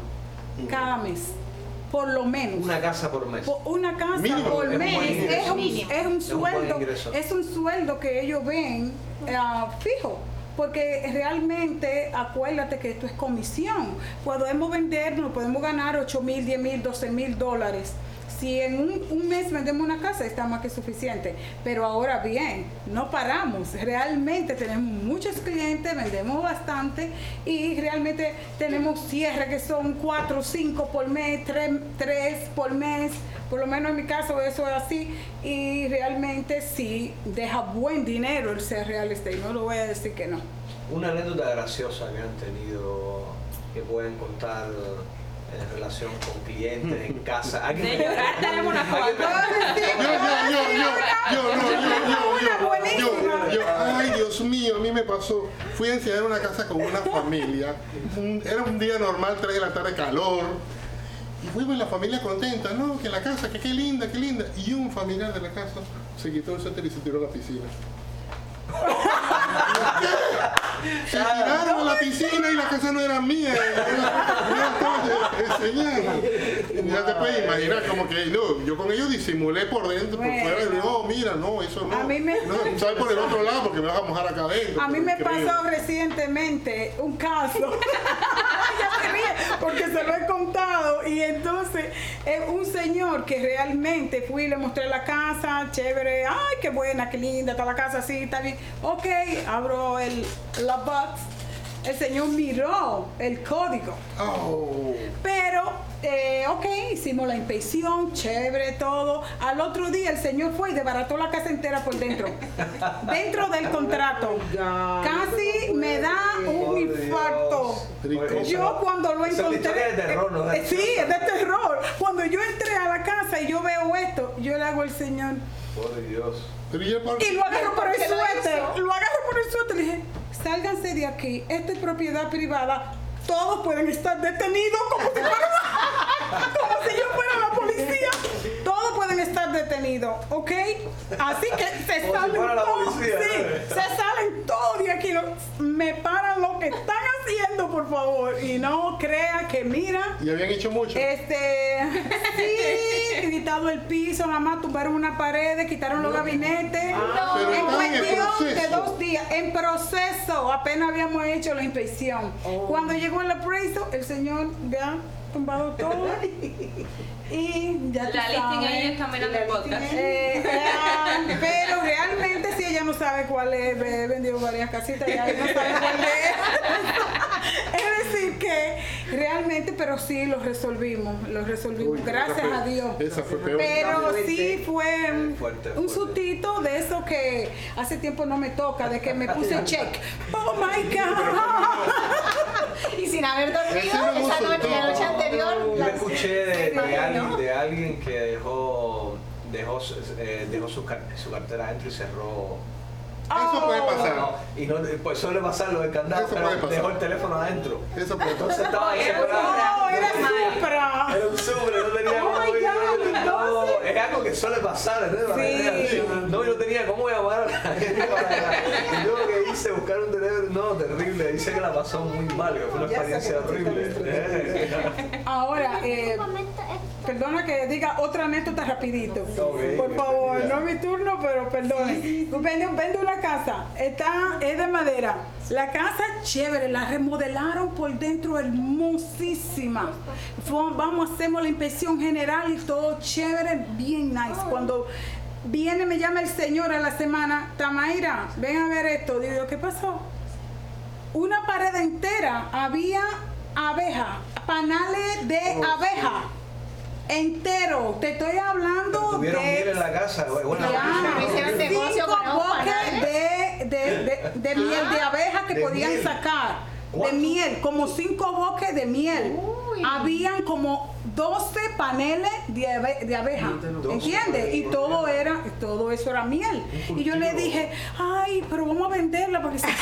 cada mes por lo menos. Una casa por mes. una casa por mes. Es un, es un, sueldo. Es un, sueldo que ellos ven eh, fijo. Porque realmente, acuérdate que esto es comisión. Podemos vendernos, podemos ganar 8 mil, 10 mil, 12 mil dólares si en un, mes vendemos una casa, está más que suficiente. Pero ahora bien, no paramos. Realmente tenemos muchos clientes, vendemos bastante y realmente tenemos cierre que son cuatro, cinco por mes, tres, por mes. Por lo menos en mi caso eso es así. Y realmente sí deja buen dinero el ser real estate. No lo voy a decir que no. Una anécdota graciosa que han tenido, que pueden contar en relación con clientes en casa. De llorar tenemos una foto. Yo, yo, yo, yo, yo, yo, yo, ay Dios mío, a mí me pasó. Fui a enseñar una casa con una familia. Era un día normal, 3 de la tarde, calor. Y fuimos la familia contenta, no, que la casa, que qué linda, qué linda. Y un familiar de la casa se quitó el suéter y se tiró a la piscina. Se tiraron a la piscina y la casa no era mía. Ya te puedes imaginar, como que no, yo con ellos disimulé por dentro, por fuera, y no, mira, no, eso no. A mí me... No, sale por el otro lado porque me vas a mojar acá adentro. A mí me pasó recientemente un caso. (laughs) porque se lo he contado. Y entonces, es un señor que realmente fui y le mostré la casa, chévere, ay, qué buena, qué linda, está la casa así, está bien. Ok, abro el, la box. El señor miró el código. Oh. Pero, eh, ok, hicimos la inspección, chévere, todo. Al otro día el señor fue y desbarató la casa entera por dentro. (laughs) dentro del contrato. Casi me da un infarto. Yo cuando lo encontré. Es de terror, ¿no? Eh, sí, es de terror. Cuando yo entré a la casa y yo veo esto, yo le hago al señor. Por Dios. Y lo agarro por el suéter. Lo agarro por el suéter. Le dije, sálganse de aquí. Esta es propiedad privada. Todos pueden estar detenidos como si, como (laughs) si yo fuera la policía. Todos pueden estar detenidos, ¿ok? Así que se salen todos. Sí, se salen todos de aquí. Me paran lo que están haciendo, por favor. Y no crea que mira. Y habían hecho mucho. Este. (laughs) Sí, quitado el piso, nada más tumbaron una pared, quitaron los gabinetes. Ah, en cuestión de dos días. En proceso. Apenas habíamos hecho la inspección. Oh. Cuando llegó el appraisal, el señor, vea, tumbado todo. (laughs) y ya La listing ahí está mirando el podcast. Eh, eh, pero realmente si ella no sabe cuál es, he vendido varias casitas, ya no sabe cuál es. Que realmente, pero sí lo resolvimos, lo resolvimos, gracias a Dios. Esa fue peor. Pero sí fue un sustito de eso que hace tiempo no me toca, de que me (laughs) puse check. Oh my God. (laughs) y sin haber dormido esa noche, la noche anterior. Yo escuché de, de, alguien, de alguien que dejó dejó, eh, dejó su, su cartera adentro y cerró eso puede pasar. No, y no, pues suele pasar lo del candado, pero dejó el teléfono adentro. Eso puede Entonces pasar. estaba ahí No, era Supra. Era un Supra, no tenía Oh God, no, Es algo que suele pasar, ¿entendés? Sí. No, yo no tenía cómo llamar a la gente para Y yo lo que dice buscar un teléfono, no, terrible, dice que la pasó muy mal, que fue una experiencia horrible. Ahora, eh, perdona que diga otra anécdota rapidito. Por favor, no es mi turno, pero perdone. Vende, vende una casa, está, es de madera. La casa chévere, la remodelaron por dentro hermosísima. Vamos, hacemos la inspección general y todo chévere, bien nice. Cuando viene, me llama el señor a la semana, Tamaira, ven a ver esto. Digo, ¿qué pasó? Una pared entera había abeja, panales de oh, abeja. Entero, te estoy hablando Tuvieron de. miel en la casa, bueno, cinco boques de, de, de, miel de abeja que podían sacar. De miel, como cinco boques de miel. Habían como 12 paneles de, de abeja, ¿entiendes? Y todo era, todo eso era miel. Y yo le dije, ay, pero vamos a venderla porque (laughs) yo no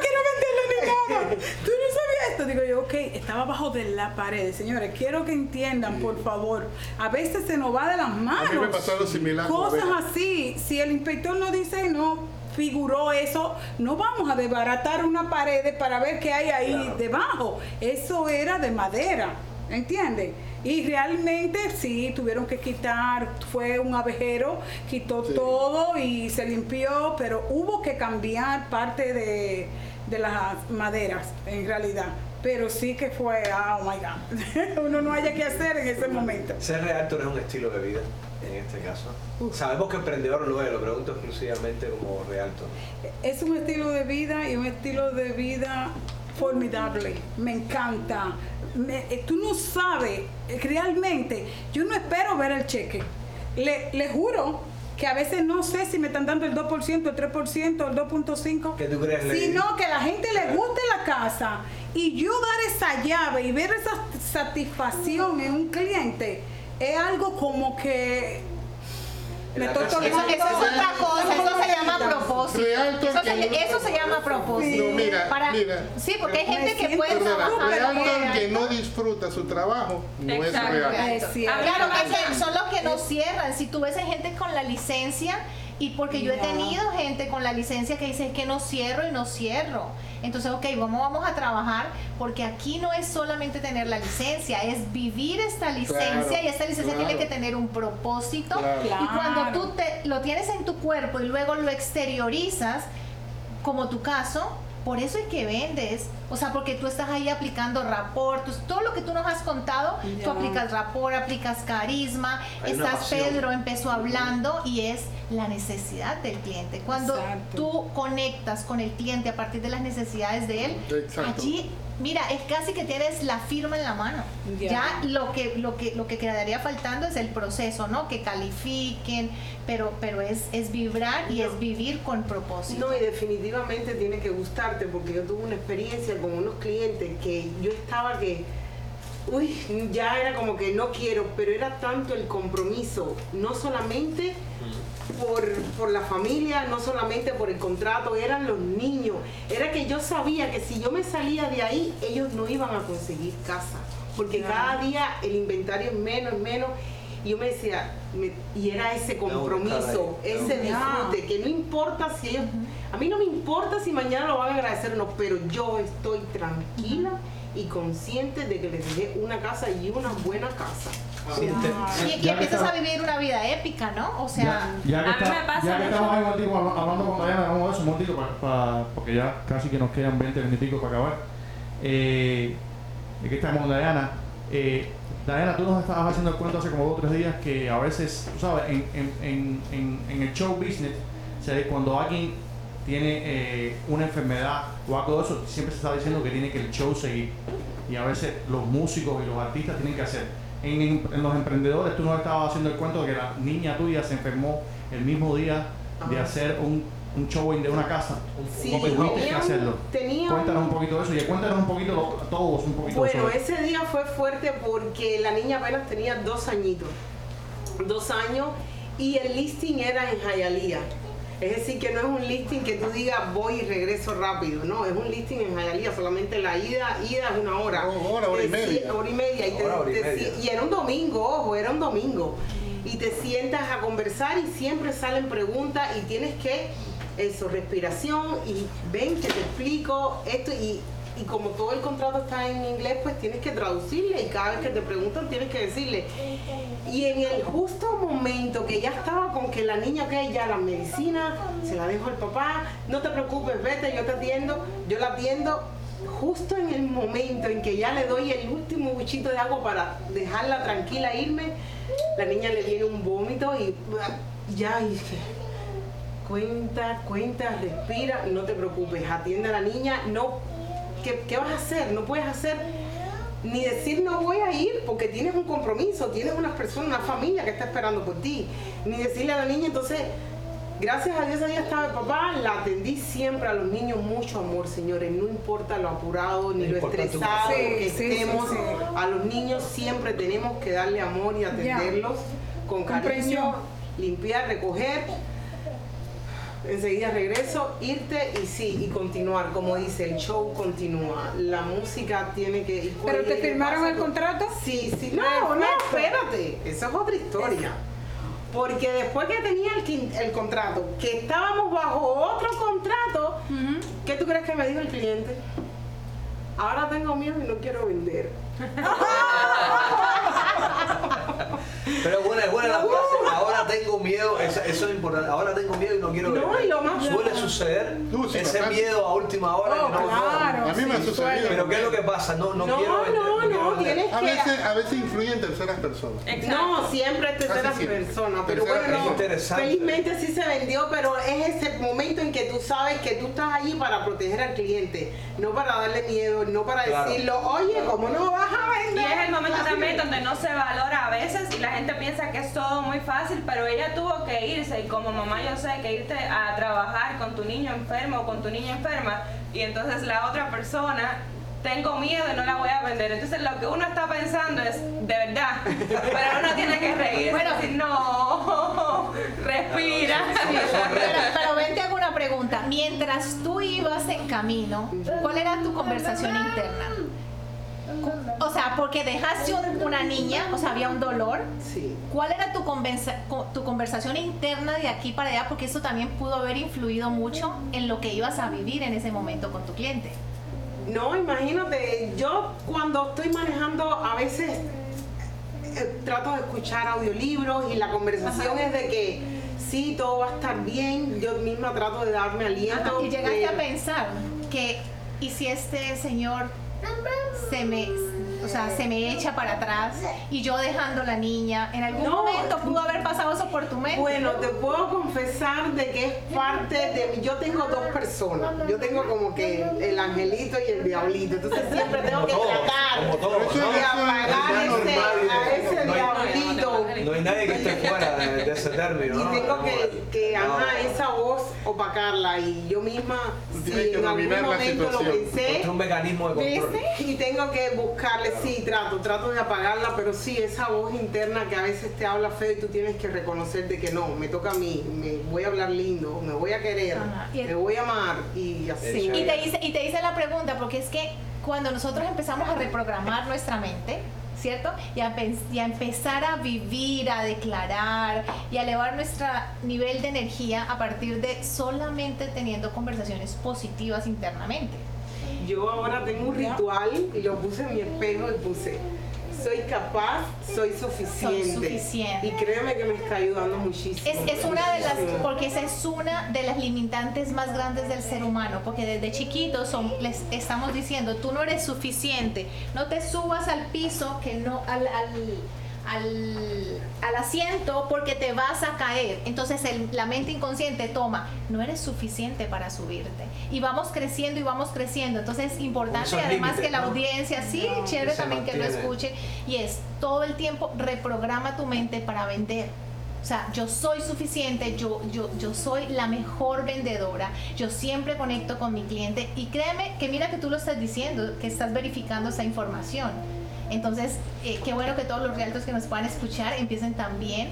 quiero venderla ni nada. (laughs) Tú no esto. Digo yo, ok, estaba abajo de la pared. Señores, quiero que entiendan, por favor. A veces se nos va de las manos. A mí me pasó lo similar. Cosas así. Si el inspector no dice no, figuró eso, no vamos a desbaratar una pared para ver qué hay ahí debajo. Eso era de madera, ¿entiendes? Y realmente sí, tuvieron que quitar, fue un abejero, quitó todo y se limpió, pero hubo que cambiar parte de, de las maderas, en realidad pero sí que fue, oh my God, (laughs) uno no haya que hacer en ese momento. Ser reactor es un estilo de vida en este caso. Sabemos que emprendedor lo es, lo pregunto exclusivamente como realtor. Es un estilo de vida y un estilo de vida formidable, me encanta. Eh, tú no sabes, eh, realmente, yo no espero ver el cheque. Le, le juro que a veces no sé si me están dando el 2%, el 3%, el 2.5%. ¿Qué tú crees? Sino que a la gente le guste la casa y yo dar esa llave y ver esa satisfacción en un cliente es algo como que me eso, eso, es otra cosa, eso se llama propósito. Eso se, eso se llama propósito. No, mira, Para, mira, sí, porque hay gente que puede trabajar. que no disfruta su trabajo no es real. Claro, que son los que no cierran. Si tú ves a gente con la licencia y porque yo he tenido gente con la licencia que dice que no cierro y no cierro. Entonces, ok, vamos, vamos a trabajar porque aquí no es solamente tener la licencia, es vivir esta licencia y esta licencia tiene que tener un propósito. Y cuando tú te, lo tienes en tu cuerpo y luego lo exteriorizas, como tu caso, por eso es que vendes. O sea, porque tú estás ahí aplicando rapport, todo lo que tú nos has contado, tú aplicas rapport, aplicas carisma, estás, Pedro empezó hablando y es la necesidad del cliente. Cuando tú conectas con el cliente a partir de las necesidades de él, allí mira, es casi que tienes la firma en la mano. Ya lo que lo que lo que quedaría faltando es el proceso, ¿no? Que califiquen, pero pero es es vibrar y es vivir con propósito. No, y definitivamente tiene que gustarte porque yo tuve una experiencia con unos clientes que yo estaba que uy, ya era como que no quiero, pero era tanto el compromiso, no solamente por, por, la familia, no solamente por el contrato, eran los niños. Era que yo sabía que si yo me salía de ahí, ellos no iban a conseguir casa, porque cada día el inventario es menos, menos. Y yo me decía, y era ese compromiso, ese disfrute, que no importa si ellos, a mí no me importa si mañana lo van a agradecer o no, pero yo estoy tranquila y consciente de que les dejé una casa y una buena casa. y que empiezas a vivir una vida épica, ¿no? O sea, ya, que, a mí me pasa ya que estamos ahí contigo hablando con Diana, vamos a eso un momentito, para, porque ya casi que nos quedan 20 minutos para acabar. Eh, aquí estamos con Diana. Eh, Diana, tú nos estabas haciendo el cuento hace como dos o tres días que a veces, tú sabes, en, en, en, en el show business, cuando alguien tiene eh, una enfermedad o algo de eso, siempre se está diciendo que tiene que el show seguir. Y a veces los músicos y los artistas tienen que hacer. En, los emprendedores, tú nos estabas haciendo el cuento de que la niña tuya se enfermó el mismo día de hacer un, un showing de una casa. Sí, tuviste que hacerlo? cuéntanos un poquito de eso y cuéntanos un poquito a todos un poquito Bueno, ese día fue fuerte porque la niña apenas tenía dos añitos. Dos años y el listing era en Hialeah. Es decir, que no es un listing que tú digas voy y regreso rápido, no, es un listing en Jayalía, solamente la ida, ida es una hora. hora, hora y media. Hora y media. Y, era un domingo, ojo, era un domingo. y te sientas a conversar y siempre salen preguntas y tienes que, eso, respiración y ven que te explico esto y, y como todo el contrato está en inglés, pues tienes que traducirle y cada vez que te preguntan tienes que decirle. Y en el justo momento que ya estaba con que la niña, ok, ya la medicina, se la dejo al papá, no te preocupes, vete, yo te atiendo, yo la atiendo, justo en el momento en que ya le doy el último buchito de agua para dejarla tranquila irme, la niña le viene un vómito y ya dije, cuenta, cuenta, respira, no te preocupes, atiende a la niña, no, ¿qué, qué vas a hacer? No puedes hacer ni decir no voy a ir porque tienes un compromiso, tienes una persona, una familia que está esperando por ti, ni decirle a la niña entonces Gracias a Dios ahí estaba el papá, la atendí siempre a los niños, mucho amor, señores, no importa lo apurado ni lo estresado que estemos, a los niños siempre tenemos que darle amor y atenderlos con cariño, limpiar, recoger. Enseguida regreso, irte y sí, y continuar, como dice, el show continúa. La música tiene que... ¿Pero te firmaron el contrato? Sí, sí. No, no, espérate, esa es otra historia. Porque después que tenía el, el contrato, que estábamos bajo otro contrato, ¿qué tú crees que me dijo el cliente? Ahora tengo miedo y no quiero vender. (laughs) Pero bueno, es buena la frase. Ahora tengo miedo, eso, es importante. Ahora tengo miedo y no quiero no, y lo más Suele suceder ese miedo a última hora. Oh, no, claro, a mí me ha sucedido. Pero ¿qué es lo que pasa? No, no, no quiero vender. No, no, no, tienes a que... Veces, a veces influyen terceras personas. Exacto. No, siempre terceras personas. Pero Tercera bueno, no, felizmente sí se vendió, pero es ese momento en que tú sabes que tú estás allí para proteger al cliente, no para darle miedo, no para decirlo, oye, ¿cómo no a vender? Y es el momento también donde no se valora a veces y la gente piensa que es todo muy fácil, pero ella tuvo que irse y como mamá yo sé que irte a trabajar con tu niño enfermo o con tu niña enferma y entonces la otra persona tengo miedo y no la voy a vender. Entonces lo que uno está pensando es, de verdad, pero uno tiene que reír. Bueno, decir, no, respira. pero, pero ven, te hago una pregunta. Mientras tú ibas en camino, ¿cuál era tu conversación interna? O sea, porque dejaste una niña, o sea, había un dolor. Sí. ¿Cuál era tu, tu conversación interna de aquí para allá? Porque eso también pudo haber influido mucho en lo que ibas a vivir en ese momento con tu cliente. No, imagínate, yo cuando estoy manejando a veces eh, trato de escuchar audiolibros y la conversación es de que sí, todo va a estar bien, yo misma trato de darme aliento. Y llegaste a pensar que, ¿y si este señor se me o sea, se me echa para atrás y yo dejando la niña. ¿En algún momento pudo haber pasado eso por tu mente? Bueno, te puedo confesar de que es parte de mí. Yo tengo dos personas. Yo tengo como que el angelito y el diablito. Entonces siempre tengo que tratar de apagar ese, a ese diablito. No hay nadie que esté fuera de, ese término. Y tengo que, que opacarla. Y yo misma, si en algún momento lo pensé, es un mecanismo de control. Y tengo que buscarle sí, trato, trato de apagarla, pero sí, esa voz interna que a veces te habla feo y tú tienes que reconocer de que no, me toca a mí, me voy a hablar lindo, me voy a querer, me voy a amar y así. Y te, hice, y te hice la pregunta, porque es que cuando nosotros empezamos a reprogramar nuestra mente, ¿cierto? Y a, y a, empezar a vivir, a declarar y a elevar nuestro nivel de energía a partir de solamente teniendo conversaciones positivas internamente. Yo ahora tengo un ritual y lo puse en mi espejo y puse soy capaz, soy suficiente. Y créeme que me está ayudando muchísimo. Es, es una de las, porque esa es una de las limitantes más grandes del ser humano, porque desde chiquitos son, les estamos diciendo, tú no eres suficiente, no te subas al piso, que no, al al, asiento porque te vas a caer. Entonces la mente inconsciente toma, no eres suficiente para subirte. Y vamos creciendo y vamos creciendo. Entonces es importante además que la audiencia, sí, chévere también que lo escuche. Y es todo el tiempo reprograma tu mente para vender. O sea, yo soy suficiente, yo, yo, yo soy la mejor vendedora, yo siempre conecto con mi cliente y créeme que mira que tú lo estás diciendo, que estás verificando esa información. Entonces, eh, qué bueno que todos los realtos que nos puedan escuchar empiecen también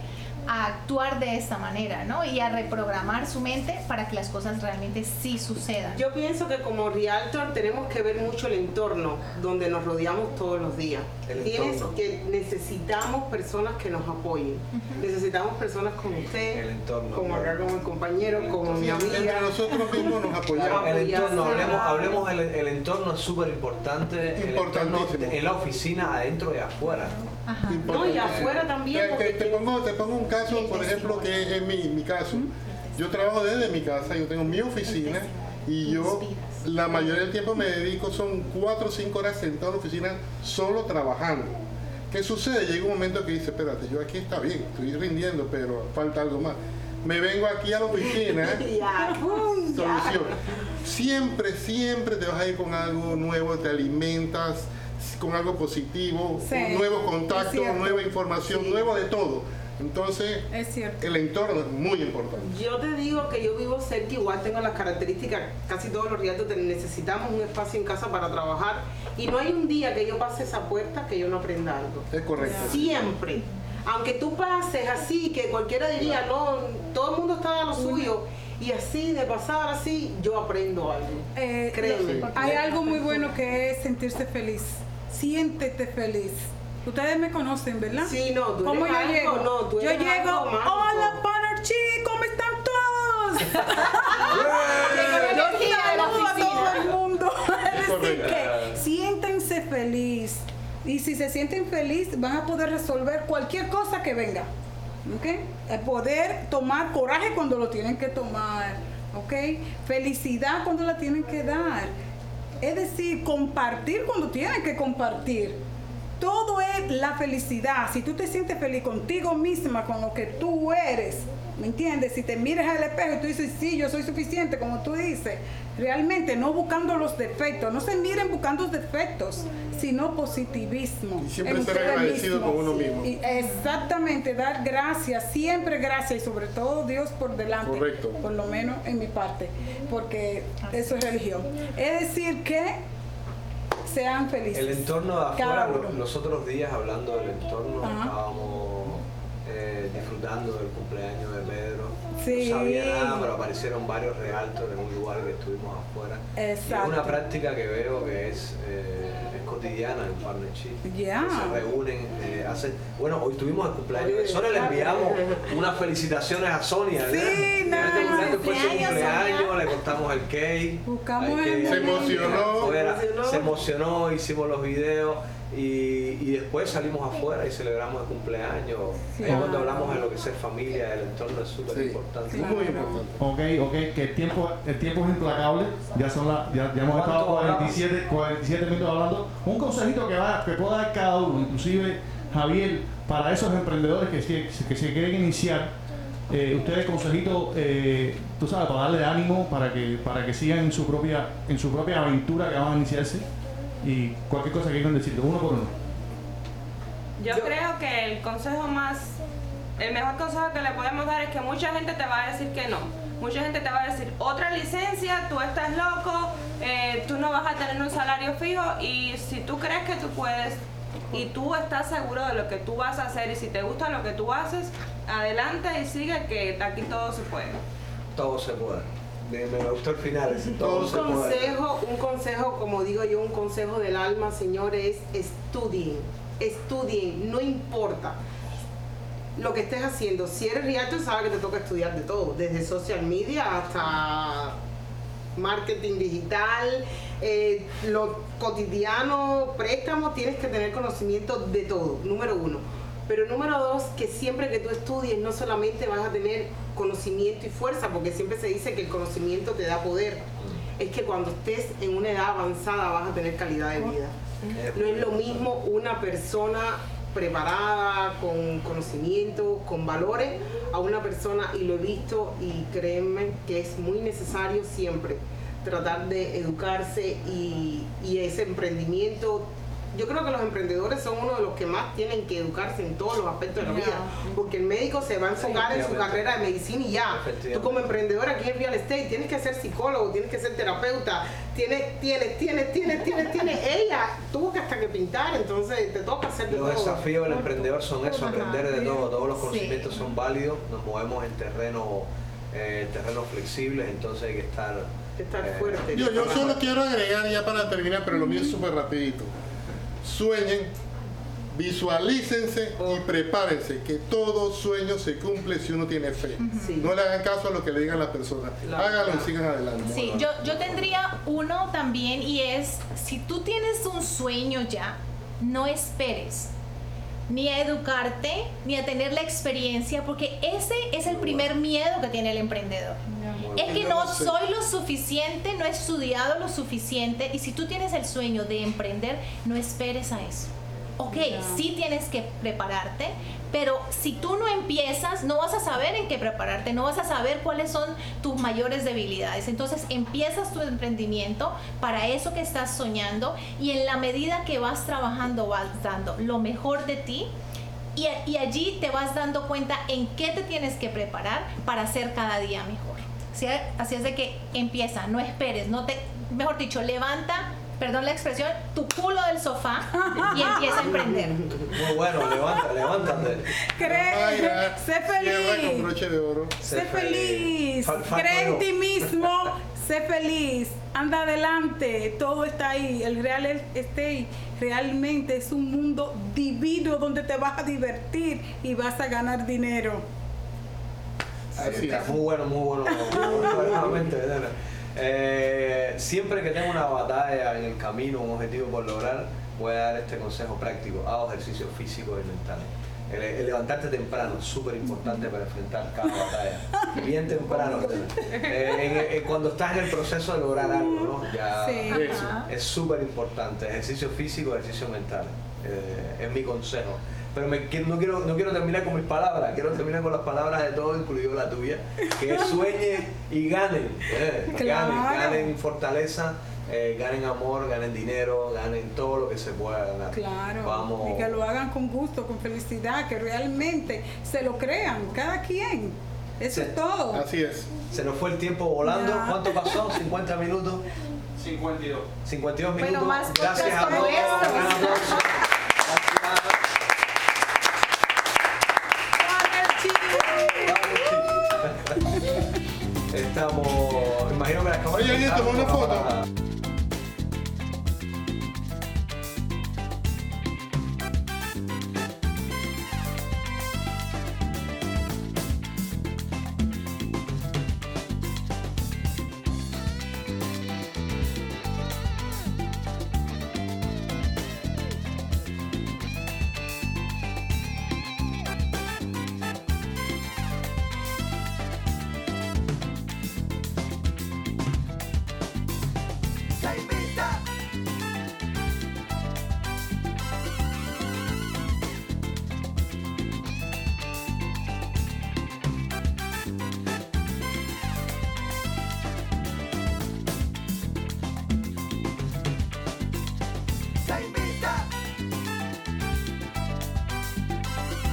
a actuar de esta manera, ¿no? Y a reprogramar su mente para que las cosas realmente sí sucedan. Yo pienso que como realtor tenemos que ver mucho el entorno donde nos rodeamos todos los días. Tienes que necesitamos personas que nos apoyen. Necesitamos personas como usted, como acá como el compañero, como mi amiga. Entre nosotros mismos nos apoyamos. El entorno, hablemos, hablemos el, entorno es súper importante. Importantísimo. En la oficina, adentro y afuera. No, y afuera también. Te, pongo, te pongo un caso, por ejemplo, que es mi, mi caso. Yo trabajo desde mi casa, yo tengo mi oficina y yo la mayoría del tiempo me dedico, son cuatro o cinco horas sentado en la oficina solo trabajando. ¿Qué sucede? Llega un momento que dice, espérate, yo aquí está bien, estoy rindiendo, pero falta algo más. Me vengo aquí a la oficina, (laughs) (laughs) solución. Siempre, siempre te vas a ir con algo nuevo, te alimentas, con algo positivo, un nuevo contacto, nueva información, nuevo de todo. Entonces, el entorno es muy importante. Yo te digo que yo vivo cerca, igual tengo las características, casi todos los días necesitamos un espacio en casa para trabajar y no hay un día que yo pase esa puerta que yo no aprenda algo. Es correcto. Siempre. Aunque tú pases así, que cualquiera diría, no, todo el mundo está a lo suyo y así, de pasar así, yo aprendo algo. Eh, Créeme. Hay algo muy bueno que es sentirse feliz siéntete feliz. Ustedes me conocen, ¿verdad? Sí, no, tú ¿Cómo yo llego? No, tú yo llego, hola, Panerchi, ¿cómo están todos? (laughs) yo saludo a todo el mundo. (laughs) es decir, que siéntense feliz. Y si se sienten feliz, van a poder resolver cualquier cosa que venga. ¿Ok? Poder tomar coraje cuando lo tienen que tomar. ¿Ok? Felicidad cuando la tienen que dar es decir, compartir cuando tienes que compartir. Todo es la felicidad. Si tú te sientes feliz contigo misma, con lo que tú eres, ¿me entiendes? Si te miras al espejo y tú dices, sí, yo soy suficiente, como tú dices, realmente no buscando los defectos, no se miren buscando defectos, sino positivismo. Y siempre ser agradecido con uno mismo. exactamente, dar gracias, siempre gracias y sobre todo Dios por delante. Correcto. Por lo menos en mi parte, porque eso es religión. Es decir, que sean felices. El entorno de afuera, los, otros días hablando del entorno, estábamos eh, disfrutando del cumpleaños de Pedro. No sabía nada, pero aparecieron varios realtos en un lugar que estuvimos afuera. es una práctica que veo que es, eh, cotidiana en Partnership. Se reúnen, eh, hacen. Bueno, hoy tuvimos el cumpleaños de Sonia, le enviamos unas felicitaciones a Sonia. Sí, este fue su cumpleaños, le cortamos el cake. Buscamos se emocionó. se emocionó, hicimos los videos. Y, y, después salimos afuera y celebramos el cumpleaños. cuando hablamos de lo que es familia, el entorno es súper importante. Muy importante. Ok, ok, que el tiempo, el tiempo es implacable. Ya son la, ya, hemos estado 47, 47 minutos hablando. Un consejito que, va, que pueda dar cada uno, inclusive Javier, para esos emprendedores que, se, que se quieren iniciar. Eh, ustedes consejito, eh, tú sabes, para darle ánimo, para que, para que sigan en su propia, en su propia aventura que van a iniciarse y cualquier cosa que quieran decirte, uno por uno. Yo, creo que el consejo más, el mejor consejo que le podemos dar es que mucha gente te va a decir que no. Mucha gente te va a decir, otra licencia, tú estás loco, eh, tú no vas a tener un salario fijo y si tú crees que tú puedes y tú estás seguro de lo que tú vas a hacer y si te gusta lo que tú haces, adelante y sigue que aquí todo se puede. Todo se puede me, gustó el final. un consejo, un consejo, como digo yo, un consejo del alma, señores, estudien, estudien, no importa lo que estés haciendo. Si eres realtor, sabes que te toca estudiar de todo, desde social media hasta marketing digital, eh, lo cotidiano, préstamos, tienes que tener conocimiento de todo, número uno. Pero número dos, que siempre que tú estudies no solamente vas a tener conocimiento y fuerza, porque siempre se dice que el conocimiento te da poder. Es que cuando estés en una edad avanzada vas a tener calidad de vida. No es lo mismo una persona preparada, con conocimiento, con valores, a una persona, y lo he visto, y créanme que es muy necesario siempre tratar de educarse y, y ese emprendimiento yo creo que los emprendedores son uno de los que más tienen que educarse en todos los aspectos de la vida, porque el médico se va a enfocar en su carrera de medicina y ya. Tú como emprendedor aquí en real estate tienes que ser psicólogo, tienes que ser terapeuta, tienes, tienes, tienes, tienes, tienes, tienes. (laughs) Ella tuvo que hasta que pintar, entonces te toca hacer de los todo. Los desafíos del emprendedor son eso, aprender de todo, todos los conocimientos son válidos, nos movemos en terreno, eh, terreno flexibles, entonces hay que estar estar eh, fuerte. Yo, yo solo quiero agregar ya para terminar, pero lo mío es súper rapidito. Sueñen, visualícense y prepárense, que todo sueño se cumple si uno tiene fe. No le hagan caso a lo que le digan las personas. Háganlo y sigan adelante. Sí, yo, yo tendría uno también y es, si tú tienes un sueño ya, no esperes ni a educarte, ni a tener la experiencia, porque ese es el primer miedo que tiene el emprendedor. Es que no soy lo suficiente, no he estudiado lo suficiente, y si tú tienes el sueño de emprender, no esperes a eso. Ok, sí tienes que prepararte, pero si tú no empiezas, no vas a saber en qué prepararte, no vas a saber cuáles son tus mayores debilidades. Entonces empiezas tu emprendimiento para eso que estás soñando y en la medida que vas trabajando vas dando lo mejor de ti y, y allí te vas dando cuenta en qué te tienes que preparar para ser cada día mejor. Así es de que empieza, no esperes, no te, mejor dicho, levanta perdón la expresión, tu culo del sofá y empieza a emprender. Muy bueno, levanta, levántate. Cree, sé feliz. de oro. Sé, feliz. Cree en ti mismo, sé feliz. Anda adelante, todo está ahí. El real estate realmente es un mundo divino donde te vas a divertir y vas a ganar dinero. Así es. Muy bueno, muy bueno. Eh, siempre que tengo una batalla en el camino, un objetivo por lograr, voy a dar este consejo práctico. Hago ejercicios físicos y mentales. El, levantarte temprano es súper importante para enfrentar cada batalla. Bien temprano. Eh, eh, cuando estás en el proceso de lograr algo, ¿no? Ya es súper importante. Ejercicio físico, ejercicio mental. es mi consejo. Pero me, no, quiero, no quiero terminar con mis palabras, quiero terminar con las palabras de todos, incluido la tuya, que (laughs) sueñen y ganen, eh, ganen, ganen fortaleza, eh, ganen amor, ganen dinero, ganen todo lo que se pueda ganar. Claro, Vamos. y que lo hagan con gusto, con felicidad, que realmente se lo crean, cada quien. Eso es todo. Así es. Se nos fue el tiempo volando. ¿Cuánto pasó? ¿50 minutos? 52. 52 minutos. Bueno, más Gracias a todos. Estamos. Imagino que la Oye, oye, tomó una foto.